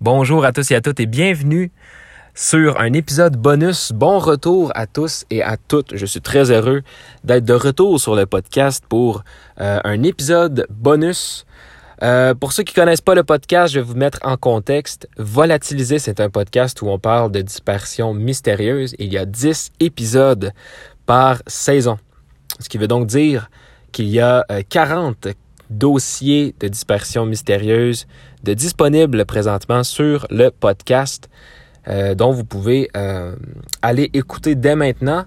Bonjour à tous et à toutes et bienvenue sur un épisode bonus. Bon retour à tous et à toutes. Je suis très heureux d'être de retour sur le podcast pour euh, un épisode bonus. Euh, pour ceux qui connaissent pas le podcast, je vais vous mettre en contexte. Volatiliser, c'est un podcast où on parle de dispersion mystérieuse. Il y a 10 épisodes par saison. Ce qui veut donc dire qu'il y a 40 euh, dossiers de dispersion mystérieuse de disponibles présentement sur le podcast euh, dont vous pouvez euh, aller écouter dès maintenant.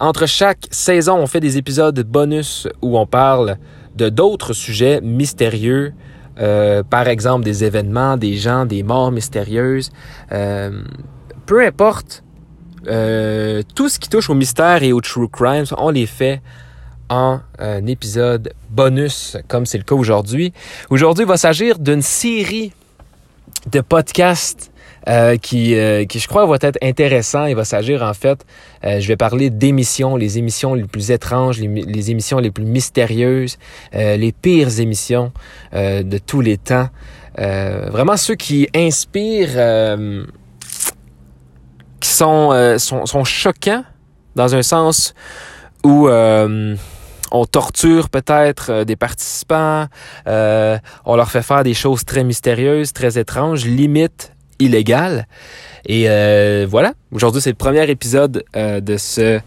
Entre chaque saison, on fait des épisodes bonus où on parle de d'autres sujets mystérieux, euh, par exemple des événements, des gens, des morts mystérieuses. peu importe, tout ce qui touche au mystère et au true crime, on les fait en un épisode bonus, comme c'est le cas aujourd'hui. Aujourd'hui, il va s'agir d'une série de podcasts euh, qui, euh, qui, je crois, va être intéressant. Il va s'agir, en fait, euh, je vais parler d'émissions, les émissions les plus étranges, les, émissions les plus mystérieuses, les pires émissions de tous les temps. vraiment ceux qui inspirent, qui sont, sont, sont, choquants dans un sens où on torture peut-être euh, des participants, euh, on leur fait faire des choses très mystérieuses, très étranges, limite illégales. Et euh, voilà, aujourd'hui c'est le premier épisode de ce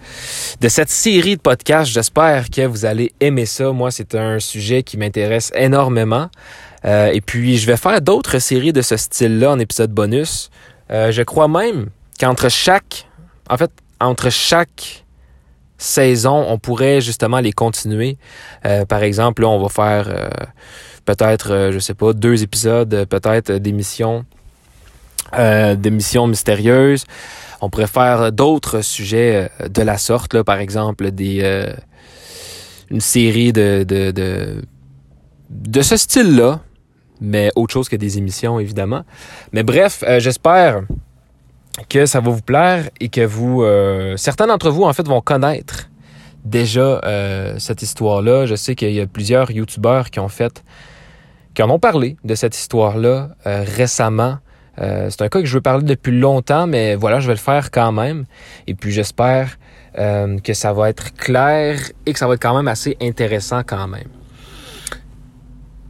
de cette série de podcasts. J'espère que vous allez aimer ça. Moi, c'est un sujet qui m'intéresse énormément. et puis je vais faire d'autres séries de ce style-là en épisode bonus. je crois même qu'entre chaque, en fait, entre chaque on pourrait justement les continuer. Euh, par exemple, là, on va faire euh, peut-être, euh, je sais pas, deux épisodes, peut-être d'émissions, d'émissions mystérieuses. On pourrait faire d'autres sujets de la sorte, là, par exemple, des une série de, de, de, de ce style-là, mais autre chose que des émissions, évidemment. Mais bref, j'espère que ça va vous plaire et que vous, euh, certains d'entre vous en fait vont connaître déjà euh, cette histoire-là. Je sais qu'il y a plusieurs YouTubeurs qui ont fait, qui en ont parlé de cette histoire-là euh, récemment. c'est un cas que je veux parler depuis longtemps, mais voilà, je vais le faire quand même. Et puis j'espère que ça va être clair et que ça va être quand même assez intéressant quand même.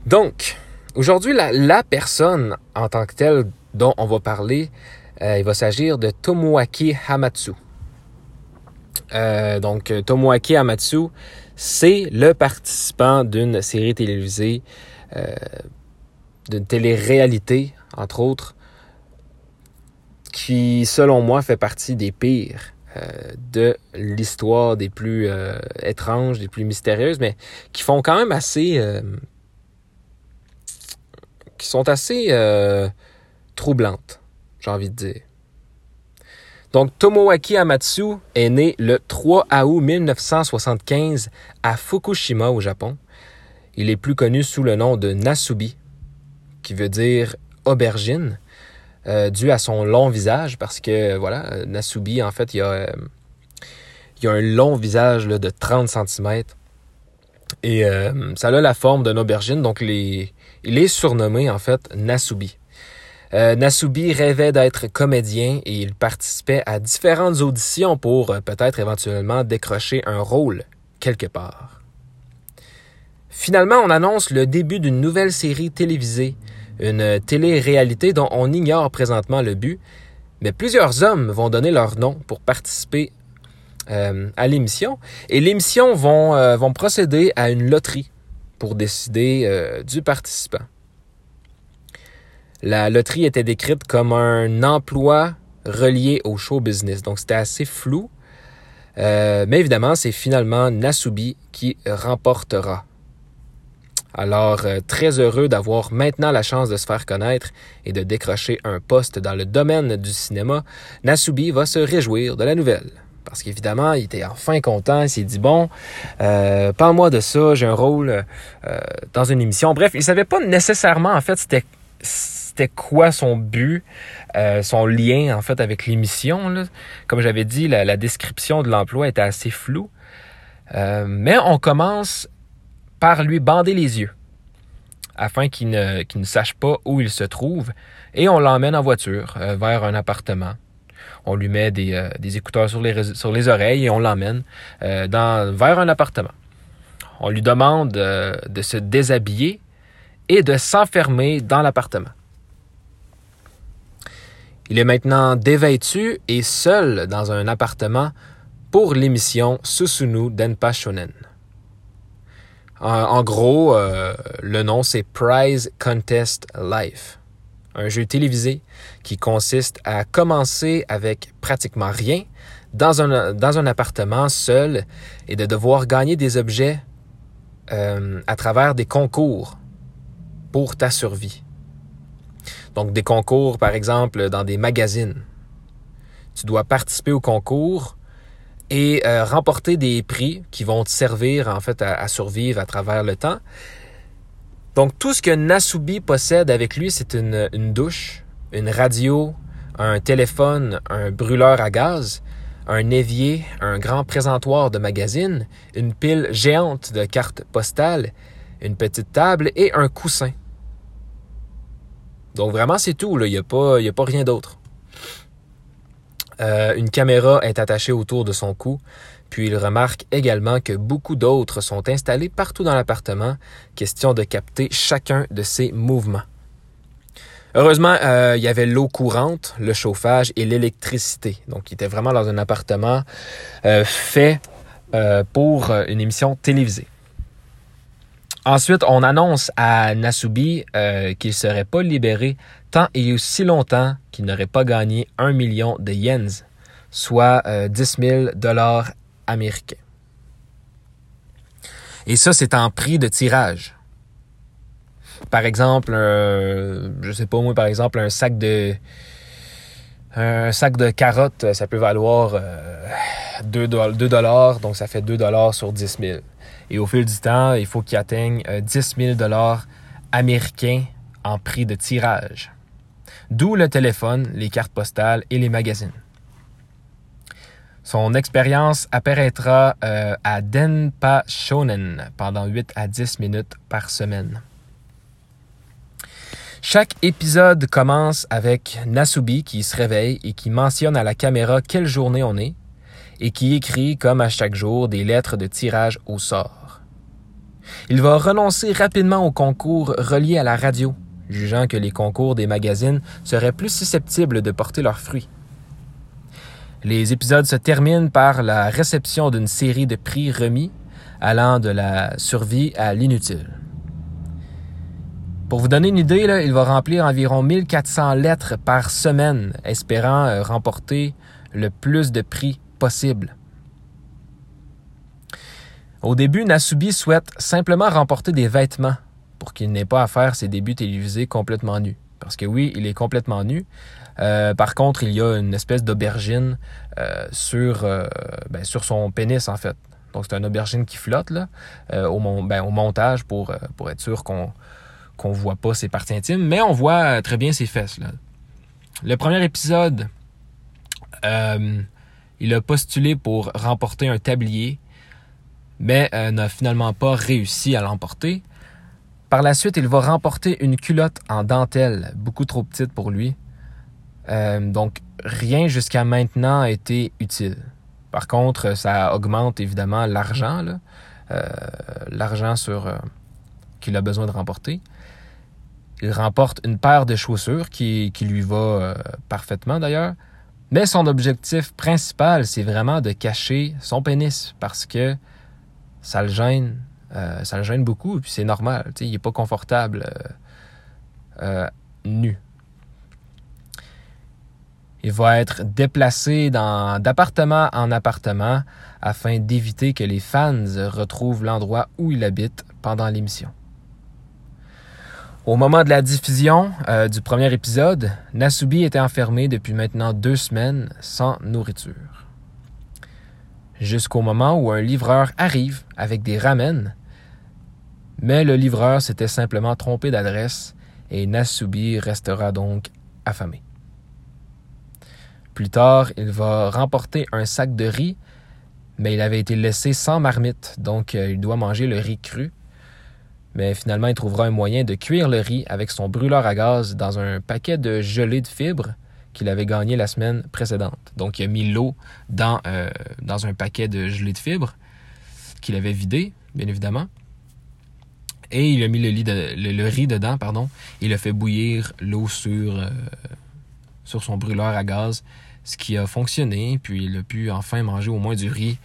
Donc, aujourd'hui, la, la personne en tant que telle dont on va parler, euh, il va s'agir de Tomoaki Hamatsu. Euh, donc, Tomoaki Hamatsu, c'est le participant d'une série télévisée, euh, d'une télé-réalité, entre autres, qui, selon moi, fait partie des pires de l'histoire des plus étranges, des plus mystérieuses, mais qui font quand même assez... qui sont assez troublantes j'ai envie de dire. Donc, Tomoaki Amatsu est né le 3 août 1975 à Fukushima, au Japon. Il est plus connu sous le nom de Nasubi, qui veut dire aubergine, euh, dû à son long visage, parce que, voilà, Nasubi, en fait, il a, euh, a un long visage de 30 cm. Et euh, ça a la forme d'une aubergine, donc il est surnommé, en fait, Nasubi. Euh, Nasubi rêvait d'être comédien et il participait à différentes auditions pour euh, peut-être éventuellement décrocher un rôle quelque part. Finalement, on annonce le début d'une nouvelle série télévisée, une télé-réalité dont on ignore présentement le but, mais plusieurs hommes vont donner leur nom pour participer euh, à l'émission et l'émission vont, vont procéder à une loterie pour décider du participant. La loterie était décrite comme un emploi relié au show business. Donc c'était assez flou. Euh, mais évidemment, c'est finalement Nasubi qui remportera. Alors, euh, très heureux d'avoir maintenant la chance de se faire connaître et de décrocher un poste dans le domaine du cinéma, Nasubi va se réjouir de la nouvelle. Parce qu'évidemment, il était enfin content, il s'est dit, bon, euh, parle-moi de ça, j'ai un rôle dans une émission. Bref, il savait pas nécessairement, en fait, c'était c'était quoi son but, euh, son lien en fait avec l'émission. Comme j'avais dit, la, description de l'emploi était assez floue. Euh, mais on commence par lui bander les yeux. afin qu'il ne, ne sache pas où il se trouve et on l'emmène en voiture euh, vers un appartement. On lui met des, des écouteurs sur les, sur les oreilles et on l'emmène dans, vers un appartement. On lui demande de se déshabiller et de s'enfermer dans l'appartement. Il est maintenant dévêtu et seul dans un appartement pour l'émission Susunu Denpa Shonen. En, gros, euh, le nom c'est Prize Contest Life, un jeu télévisé qui consiste à commencer avec pratiquement rien dans un, appartement seul et de devoir gagner des objets euh, à travers des concours pour ta survie. Donc des concours, par exemple, dans des magazines. Tu dois participer au concours et euh, remporter des prix qui vont te servir en fait à, survivre à travers le temps. Donc tout ce que Nasubi possède avec lui, c'est une, une douche, une radio, un téléphone, un brûleur à gaz, un évier, un grand présentoir de magazines, une pile géante de cartes postales, une petite table et un coussin. Donc vraiment c'est tout, il n'y a, pas, a rien d'autre. Euh, une caméra est attachée autour de son cou, puis il remarque également que beaucoup d'autres sont installés partout dans l'appartement, question de capter chacun de ses mouvements. Heureusement, euh, il y avait l'eau courante, le chauffage et l'électricité. Donc, il était vraiment dans un appartement euh, fait pour une émission télévisée. Ensuite, on annonce à Nasubi qu'il ne serait pas libéré tant et aussi longtemps qu'il n'aurait pas gagné un million de yens, soit 10 euh, 000 dollars américains. Et ça, c'est en prix de tirage. Par exemple, je je sais pas moi, par exemple, un sac de un sac de carottes, ça peut valoir 2, euh, dollars, donc ça fait 2 dollars sur 10 000. Et au fil du temps, il faut qu'il atteigne 10 000 dollars américains en prix de tirage. D'où le téléphone, les cartes postales et les magazines. Son expérience apparaîtra euh, à Denpa Shonen pendant 8 à 10 minutes par semaine. Chaque épisode commence avec Nasubi qui se réveille et qui mentionne à la caméra quelle journée on est et qui écrit, comme à chaque jour, des lettres de tirage au sort. Il va renoncer rapidement au concours relié à la radio jugeant que les concours des magazines seraient plus susceptibles de porter leurs fruits. Les épisodes se terminent par la réception d'une série de prix remis allant de la survie à l'inutile. Pour vous donner une idée, il va remplir environ 1400 lettres par semaine, espérant euh, remporter le plus de prix possible. Au début, Nasubi souhaite simplement remporter des vêtements pour qu'il n'ait pas à faire ses débuts télévisés complètement nus. Parce que oui, il est complètement nu. Euh, par contre, il y a une espèce d'aubergine euh, sur, euh, ben, sur son pénis, en fait. Donc, c'est une aubergine qui flotte là, au, ben, au, montage pour, pour être sûr qu'on ne voit pas ses parties intimes, mais on voit très bien ses fesses. Là. Le premier épisode, il a postulé pour remporter un tablier, mais n'a finalement pas réussi à l'emporter. Par la suite, il va remporter une culotte en dentelle, beaucoup trop petite pour lui. Euh, donc, rien jusqu'à maintenant a été utile. Par contre, ça augmente évidemment l'argent, euh, l'argent sur euh, qu'il a besoin de remporter. Il remporte une paire de chaussures qui lui va parfaitement d'ailleurs. Mais son objectif principal, c'est vraiment de cacher son pénis parce que ça le gêne euh, ça le gêne beaucoup, puis c'est normal. Il n'est pas confortable euh, euh, nu. Il va être déplacé d'appartement en appartement afin d'éviter que les fans retrouvent l'endroit où il habite pendant l'émission. Au moment de la diffusion du premier épisode, Nasubi était enfermé depuis maintenant deux semaines sans nourriture. Jusqu'au moment où un livreur arrive avec des ramen mais le livreur s'était simplement trompé d'adresse et Nasubi restera donc affamé. Plus tard, il va remporter un sac de riz, mais il avait été laissé sans marmite, donc euh, il doit manger le riz cru. mais finalement il trouvera un moyen de cuire le riz avec son brûleur à gaz dans un paquet de gelée de fibres qu'il avait gagné la semaine précédente. Donc il a mis l'eau dans, euh, un paquet de gelée de fibres qu'il avait vidé, bien évidemment. Et il a mis le, riz dedans, pardon, il a fait bouillir l'eau sur, euh, sur son brûleur à gaz, ce qui a fonctionné, puis il a pu enfin manger au moins du riz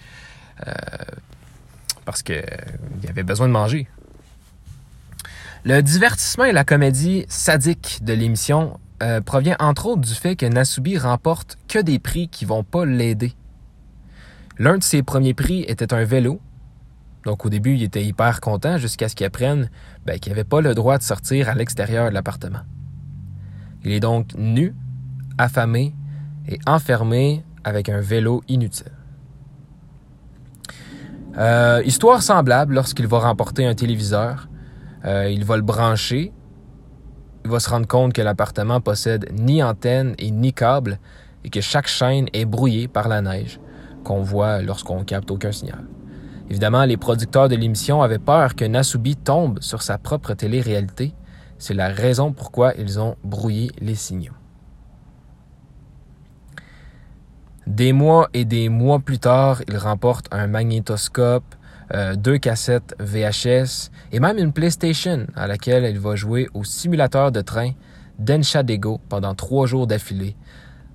euh, parce qu'il avait besoin de manger. Le divertissement et la comédie sadique de l'émission euh, provient entre autres du fait que Nasubi remporte que des prix qui vont pas l'aider. L'un de ses premiers prix était un vélo, donc au début, il était hyper content jusqu'à ce qu'il apprenne ben, qu'il n'avait pas le droit de sortir à l'extérieur de l'appartement. Il est donc nu, affamé et enfermé avec un vélo inutile. Euh, histoire semblable lorsqu'il va remporter un téléviseur. Euh, il va le brancher. Il va se rendre compte que l'appartement possède ni antenne et ni câble et que chaque chaîne est brouillée par la neige qu'on voit lorsqu'on capte aucun signal. Évidemment, les producteurs de l'émission avaient peur que Nasubi tombe sur sa propre télé-réalité. C'est la raison pourquoi ils ont brouillé les signaux. Des mois et des mois plus tard, il remporte un magnétoscope, euh, deux cassettes VHS et même une PlayStation à laquelle il va jouer au simulateur de train Dego pendant trois jours d'affilée,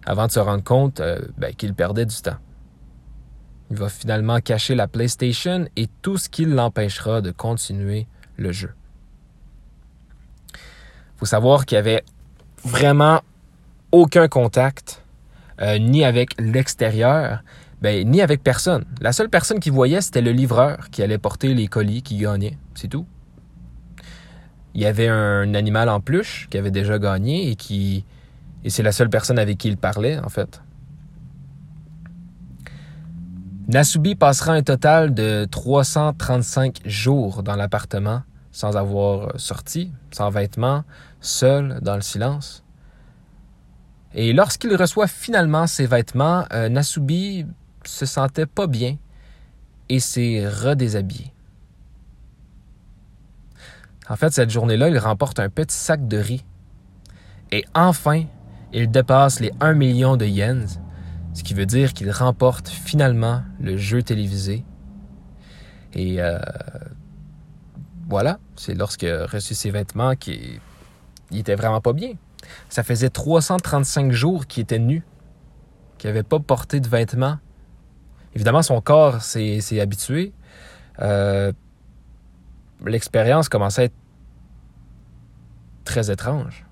avant de se rendre compte euh, ben, qu'il perdait du temps. Il va finalement cacher la PlayStation et tout ce qui l'empêchera de continuer le jeu. Il faut savoir qu'il n'y avait vraiment aucun contact, euh, ni avec l'extérieur, ben, ni avec personne. La seule personne qui voyait, c'était le livreur qui allait porter les colis qui gagnait. C'est tout. Il y avait un animal en peluche qui avait déjà gagné et qui. Et c'est la seule personne avec qui il parlait, en fait. Nasubi passera un total de 335 jours dans l'appartement sans avoir sorti, sans vêtements, seul, dans le silence. Et lorsqu'il reçoit finalement ses vêtements, euh, Nasubi se sentait pas bien et s'est redéshabillé. En fait, cette journée-là, il remporte un petit sac de riz. Et enfin, il dépasse les 1 million de yens, ce qui veut dire qu'il remporte finalement le jeu télévisé. Et euh, voilà, c'est lorsqu'il a reçu ses vêtements qu'il était vraiment pas bien. Ça faisait 335 jours qu'il était nu, qu'il n'avait pas porté de vêtements. Évidemment, son corps s'est habitué. Euh, l'expérience commençait à être très étrange.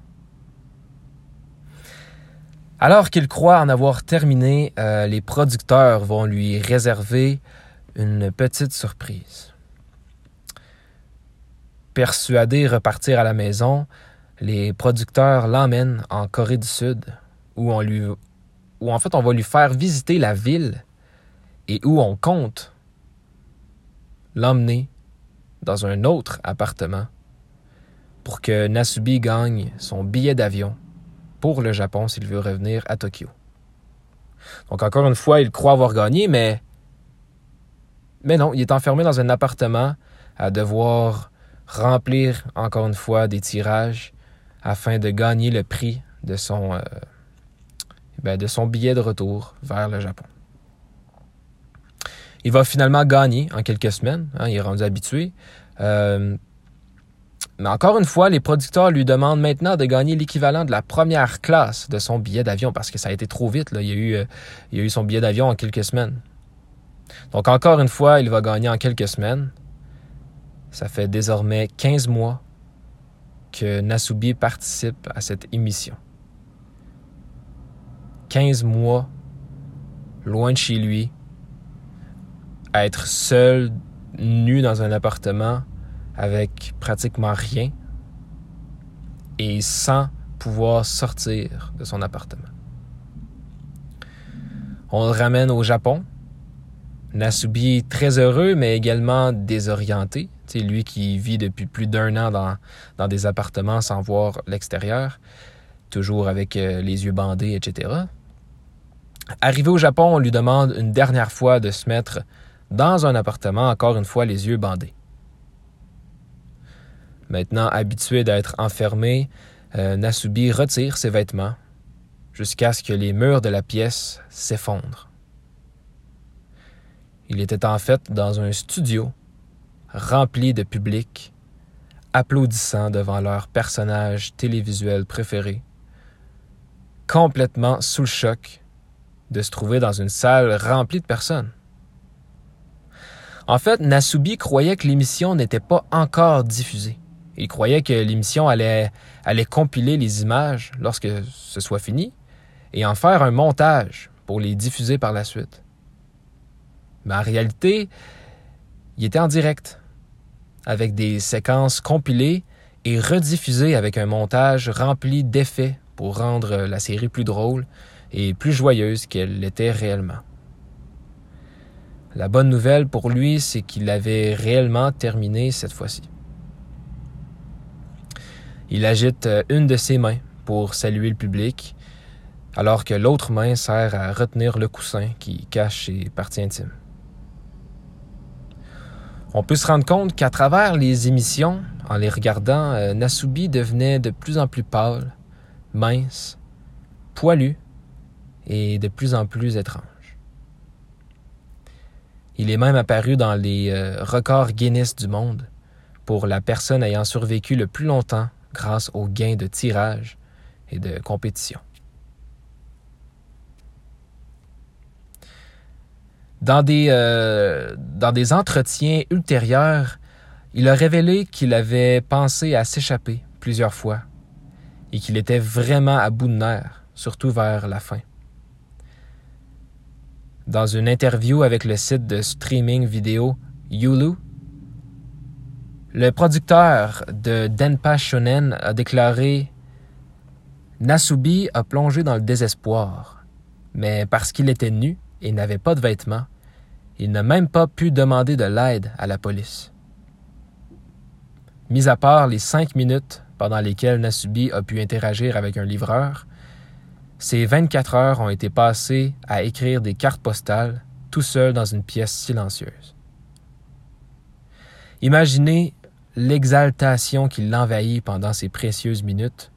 Alors qu'il croit en avoir terminé, euh, les producteurs vont lui réserver une petite surprise. Persuadé de repartir à la maison, les producteurs l'emmènent en Corée du Sud, où où en fait on va lui faire visiter la ville et où on compte l'emmener dans un autre appartement pour que Nasubi gagne son billet d'avion pour le Japon s'il veut revenir à Tokyo. Donc encore une fois, il croit avoir gagné, mais mais non, il est enfermé dans un appartement à devoir remplir encore une fois des tirages afin de gagner le prix de son, euh, ben, de son billet de retour vers le Japon. Il va finalement gagner en quelques semaines, hein, il est rendu habitué. Euh, mais encore une fois, les producteurs lui demandent maintenant de gagner l'équivalent de la première classe de son billet d'avion parce que ça a été trop vite. Là. Il, y a eu, euh, a eu son billet d'avion en quelques semaines. Donc encore une fois, il va gagner en quelques semaines. Ça fait désormais 15 mois que Nasubi participe à cette émission. 15 mois loin de chez lui, être seul, nu dans un appartement avec pratiquement rien et sans pouvoir sortir de son appartement. On le ramène au Japon. Nasubi est très heureux, mais également désorienté. C'est lui qui vit depuis plus d'un an dans, dans, des appartements sans voir l'extérieur, toujours avec euh, les yeux bandés, etc. Arrivé au Japon, on lui demande une dernière fois de se mettre dans un appartement, encore une fois les yeux bandés. Maintenant habitué d'être enfermé, euh, Nasubi retire ses vêtements jusqu'à ce que les murs de la pièce s'effondrent. Il était en fait dans un studio rempli de public, applaudissant devant leur personnage télévisuel préféré, complètement sous le choc de se trouver dans une salle remplie de personnes. En fait, Nasubi croyait que l'émission n'était pas encore diffusée. Il croyait que l'émission allait, allait compiler les images lorsque ce soit fini et en faire un montage pour les diffuser par la suite. Mais en réalité, il était en direct, avec des séquences compilées et rediffusées avec un montage rempli d'effets pour rendre la série plus drôle et plus joyeuse qu'elle l'était réellement. La bonne nouvelle pour lui, c'est qu'il avait réellement terminé cette fois-ci. Il agite une de ses mains pour saluer le public, alors que l'autre main sert à retenir le coussin qui cache ses parties intimes. On peut se rendre compte qu'à travers les émissions, en les regardant, euh, Nasubi devenait de plus en plus pâle, mince, poilu et de plus en plus étrange. Il est même apparu dans les euh, records Guinness du monde pour la personne ayant survécu le plus longtemps grâce aux gains de tirage et de compétition. Dans des, euh, dans des entretiens ultérieurs, il a révélé qu'il avait pensé à s'échapper plusieurs fois et qu'il était vraiment à bout de nerfs, surtout vers la fin. Dans une interview avec le site de streaming vidéo Yulu, le producteur de Denpa Shonen a déclaré Nasubi a plongé dans le désespoir, mais parce qu'il était nu, et n'avait pas de vêtements. Il n'a même pas pu demander de l'aide à la police. Mis à part les cinq minutes pendant lesquelles Nasubi a pu interagir avec un livreur, ces 24 heures ont été passées à écrire des cartes postales tout seul dans une pièce silencieuse. Imaginez l'exaltation qui l'envahit pendant ces précieuses minutes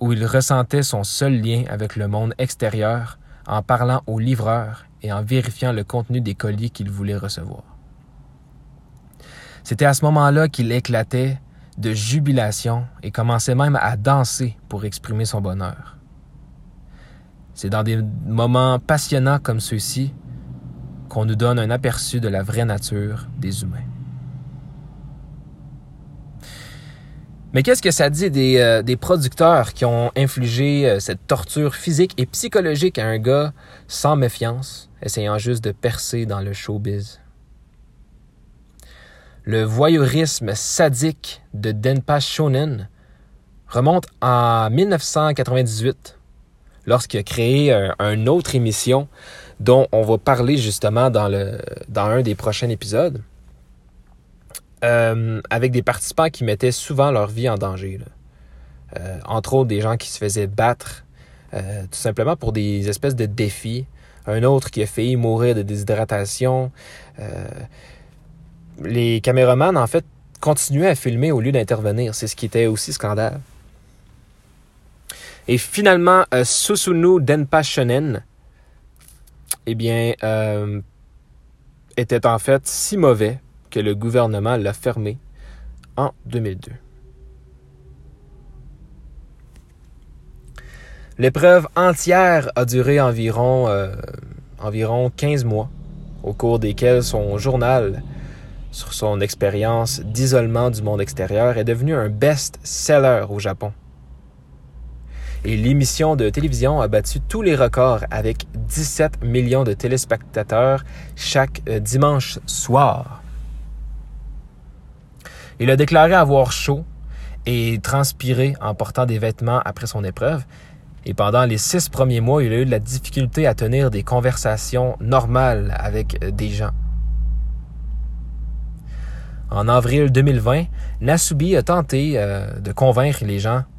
où il ressentait son seul lien avec le monde extérieur en parlant au livreur et en vérifiant le contenu des colis qu'il voulait recevoir. C'était à ce moment-là qu'il éclatait de jubilation et commençait même à danser pour exprimer son bonheur. C'est dans des moments passionnants comme ceux-ci qu'on nous donne un aperçu de la vraie nature des humains. Mais qu'est-ce que ça dit des, euh, producteurs qui ont infligé euh, cette torture physique et psychologique à un gars sans méfiance, essayant juste de percer dans le showbiz? Le voyeurisme sadique de Denpa Shonen remonte en 1998, lorsqu'il a créé un, une autre émission dont on va parler justement dans, un des prochains épisodes. Euh, avec des participants qui mettaient souvent leur vie en danger. Euh, entre autres, des gens qui se faisaient battre euh, tout simplement pour des espèces de défis. Un autre qui a failli mourir de déshydratation. les caméramans, en fait, continuaient à filmer au lieu d'intervenir. C'est ce qui était aussi scandale. Et finalement, Susunu Denpa Shonen, eh bien, était en fait si mauvais que le gouvernement l'a fermé en 2002. L'épreuve entière a duré environ, euh, environ 15 mois, au cours desquels son journal sur son expérience d'isolement du monde extérieur est devenu un best-seller au Japon. Et l'émission de télévision a battu tous les records avec 17 millions de téléspectateurs chaque euh, dimanche soir. Il a déclaré avoir chaud et transpiré en portant des vêtements après son épreuve. Et pendant les six premiers mois, il a eu de la difficulté à tenir des conversations normales avec des gens. En avril 2020, Nasubi a tenté euh, de convaincre les gens euh,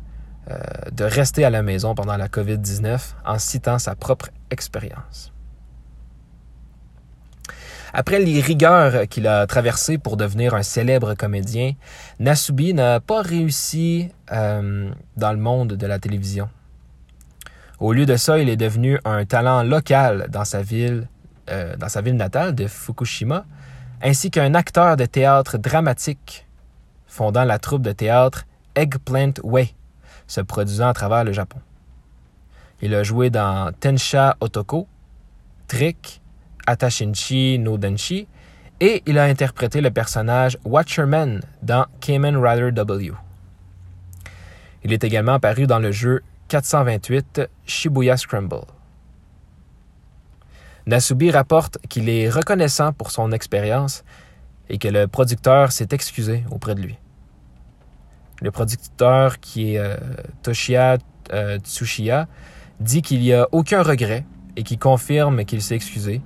de rester à la maison pendant la COVID-19 en citant sa propre expérience. Après les rigueurs qu'il a traversées pour devenir un célèbre comédien, Nasubi n'a pas réussi euh, dans le monde de la télévision. Au lieu de ça, il est devenu un talent local dans sa ville, euh, dans sa ville natale de Fukushima, ainsi qu'un acteur de théâtre dramatique, fondant la troupe de théâtre Eggplant Way, se produisant à travers le Japon. Il a joué dans Tensha Otoko, Trick, Atashinchi no Denshi, et il a interprété le personnage Watcherman dans Kamen Rider W. Il est également apparu dans le jeu 428 Shibuya Scramble. Nasubi rapporte qu'il est reconnaissant pour son expérience et que le producteur s'est excusé auprès de lui. Le producteur, qui est euh, Toshiya euh, Tsushiya, dit qu'il n'y a aucun regret et qui confirme qu'il s'est excusé.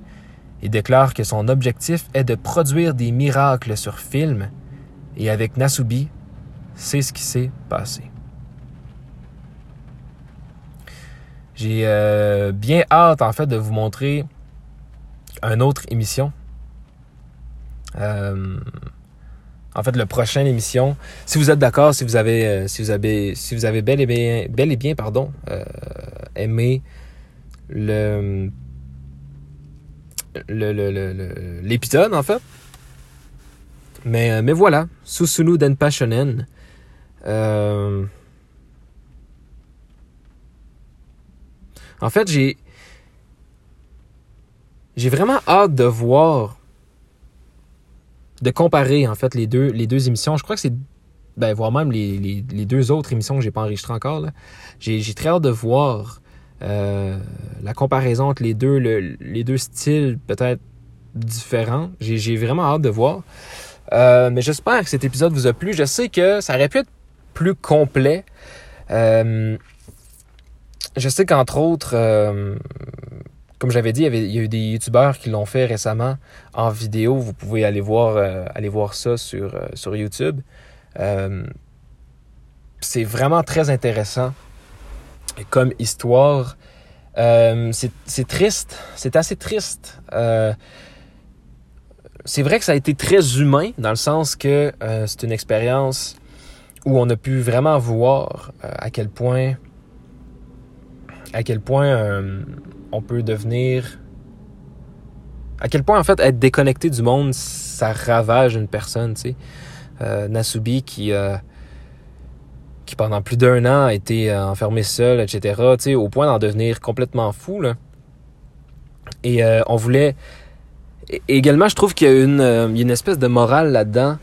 Il déclare que son objectif est de produire des miracles sur film et avec Nasubi, c'est ce qui s'est passé. J'ai euh, bien hâte en fait de vous montrer une autre émission. Euh, en fait, le prochaine émission, si vous êtes d'accord, si vous avez, euh, si vous avez, si vous avez bel et bien, bel et bien, pardon, aimé le l'épisode, en fait. Mais, mais voilà, Susunu Denpachonen. Euh, en fait, j'ai j'ai vraiment hâte de voir, de comparer en fait les deux, les deux émissions. Je crois que c'est, ben, voire même les, les, deux autres émissions que j'ai pas enregistrées encore. J'ai très hâte de voir euh, la comparaison entre les deux, les deux styles peut-être différents. J'ai vraiment hâte de voir. Euh, mais j'espère que cet épisode vous a plu. Je sais que ça aurait pu être plus complet. Euh, je sais qu'entre autres, comme j'avais dit, il y, a eu des youtubeurs qui l'ont fait récemment en vidéo. Vous pouvez aller voir, aller voir ça sur, sur YouTube. c'est vraiment très intéressant comme histoire. Euh, c'est triste, c'est assez triste. Euh, c'est vrai que ça a été très humain dans le sens que euh, c'est une expérience où on a pu vraiment voir à quel point à quel point on peut devenir à quel point en fait être déconnecté du monde ça ravage une personne tu sais Nasubi qui qui pendant plus d'un an a été euh, enfermé seul, etc., au point d'en devenir complètement fou. Et euh, on voulait... également, je trouve qu'il y a une, euh, espèce de morale là-dedans,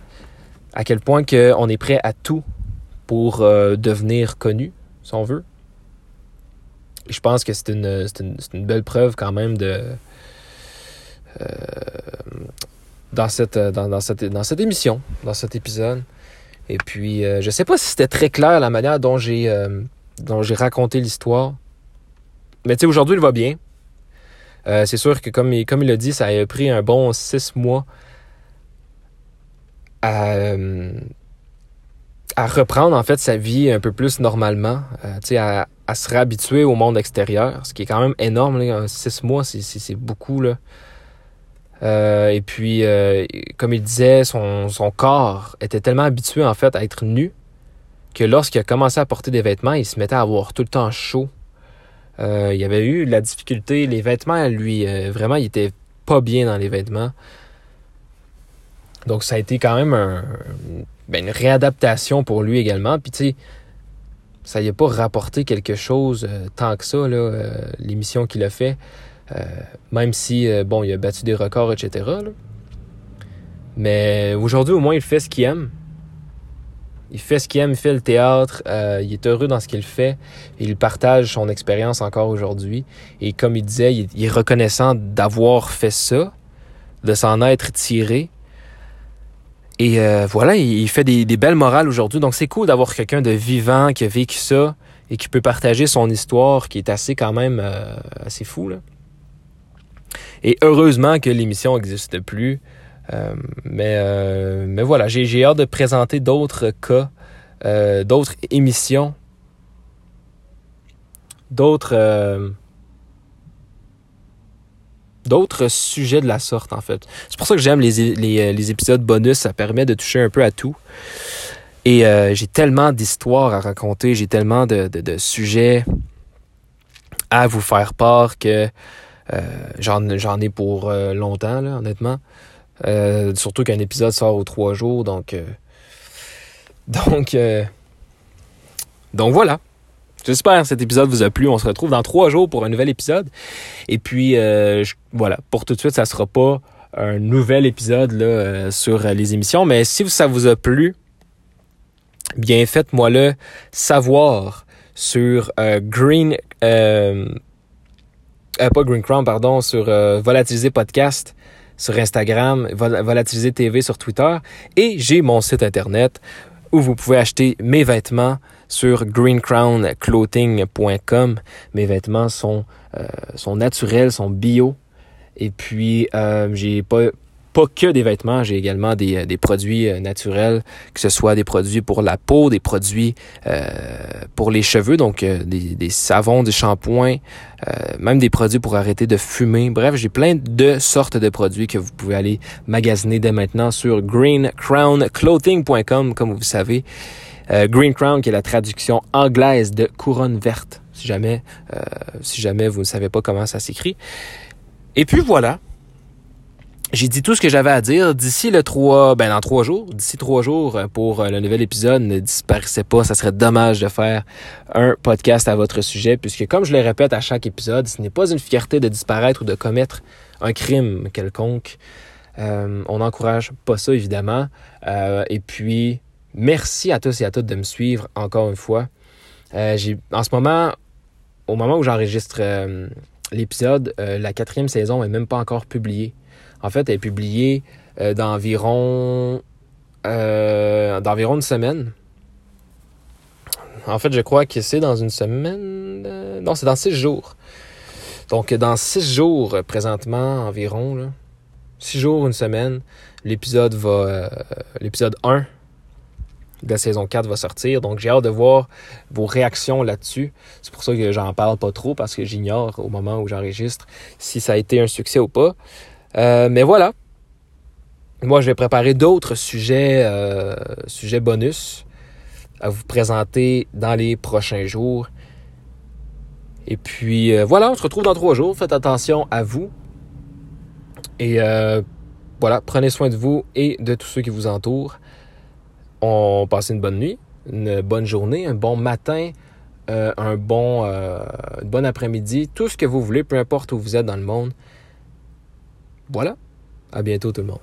à quel point que on est prêt à tout pour devenir connu, si on veut. Je pense que c'est une, une, une, belle preuve quand même de... dans, cette, dans, dans, cette, dans cette émission, dans cet épisode. Et puis, euh, je sais pas si c'était très clair la manière dont j'ai euh, dont j'ai raconté l'histoire. Mais tu sais, aujourd'hui, il va bien. Euh, c'est sûr que, comme il, comme il a dit, ça a pris un bon six mois à, à reprendre, en fait, sa vie un peu plus normalement. tu sais, à, à, se réhabituer au monde extérieur, ce qui est quand même énorme. Six mois, c'est beaucoup. Euh, et puis, euh, comme il disait, son, corps était tellement habitué en fait à être nu que lorsqu'il a commencé à porter des vêtements, il se mettait à avoir tout le temps chaud. Euh, il avait eu la difficulté, les vêtements, lui, vraiment, il était pas bien dans les vêtements. Donc, ça a été quand même ben, une réadaptation pour lui également. Puis, tu sais, ça n'y a pas rapporté quelque chose tant que ça, l'émission qu'il a fait. Euh, même si, euh, bon, il a battu des records, etc. Mais aujourd'hui, au moins, il fait ce qu'il aime. Il fait ce qu'il aime, il fait le théâtre, euh, il est heureux dans ce qu'il fait, il partage son expérience encore aujourd'hui. Et comme il disait, il, est reconnaissant d'avoir fait ça, de s'en être tiré. Et voilà, il, fait des, belles morales aujourd'hui. Donc c'est cool d'avoir quelqu'un de vivant qui a vécu ça et qui peut partager son histoire qui est assez quand même assez fou. Là. Et heureusement que l'émission n'existe plus. Euh, mais, euh, mais voilà, j'ai hâte de présenter d'autres cas, euh, d'autres émissions, d'autres d'autres sujets de la sorte, en fait. C'est pour ça que j'aime les, les, épisodes bonus. Ça permet de toucher un peu à tout. Et euh, j'ai tellement d'histoires à raconter, j'ai tellement de, sujets à vous faire part que euh, j'en ai pour euh, longtemps, là, honnêtement. Euh, surtout qu'un épisode sort aux trois jours. Euh, donc... donc voilà. J'espère que cet épisode vous a plu. On se retrouve dans trois jours pour un nouvel épisode. Et puis, je, voilà, pour tout de suite, ça sera pas un nouvel épisode là, sur les émissions. Mais si ça vous a plu, bien faites-moi le savoir sur Green... Euh, pas Green Crown, pardon, sur euh, Volatiliser Podcast sur Instagram, Volatiliser TV sur Twitter. Et j'ai mon site internet où vous pouvez acheter mes vêtements sur greencrownclothing.com. Mes vêtements sont, euh, sont naturels, sont bio. Et puis, euh, j'ai pas pas que des vêtements, j'ai également des, euh, des, produits euh, naturels, que ce soit des produits pour la peau, des produits pour les cheveux, donc des, des, savons, des shampoings, même des produits pour arrêter de fumer. Bref, j'ai plein de sortes de produits que vous pouvez aller magasiner dès maintenant sur greencrownclothing.com, comme vous savez. Green Crown, qui est la traduction anglaise de couronne verte, si jamais, si jamais vous ne savez pas comment ça s'écrit. Et puis voilà, j'ai dit tout ce que j'avais à dire. D'ici le 3, ben dans trois jours, d'ici trois jours euh, pour euh, le nouvel épisode, ne disparaissez pas. Ça serait dommage de faire un podcast à votre sujet, puisque comme je le répète à chaque épisode, ce n'est pas une fierté de disparaître ou de commettre un crime quelconque. Euh, on n'encourage pas ça, évidemment. Euh, et puis, merci à tous et à toutes de me suivre encore une fois. Euh, en ce moment, au moment où j'enregistre l'épisode, la quatrième saison est même pas encore publiée. En fait, elle est publiée euh, d'environ euh, d'environ une semaine. En fait, je crois que c'est dans une semaine. Euh, non, c'est dans six jours. Donc, dans six jours, euh, présentement, environ, six jours, une semaine, l'épisode va. Euh, l'épisode 1 de la saison 4 va sortir. Donc, j'ai hâte de voir vos réactions là-dessus. C'est pour ça que j'en parle pas trop, parce que j'ignore au moment où j'enregistre si ça a été un succès ou pas. Euh, mais voilà. Moi, je vais préparer d'autres sujets, euh, sujets bonus à vous présenter dans les prochains jours. Et puis euh, voilà, on se retrouve dans trois jours. Faites attention à vous. Et voilà, prenez soin de vous et de tous ceux qui vous entourent. On passe une bonne nuit, une bonne journée, un bon matin, euh, un bon, euh, après-midi, tout ce que vous voulez, peu importe où vous êtes dans le monde. Voilà. À bientôt tout le monde.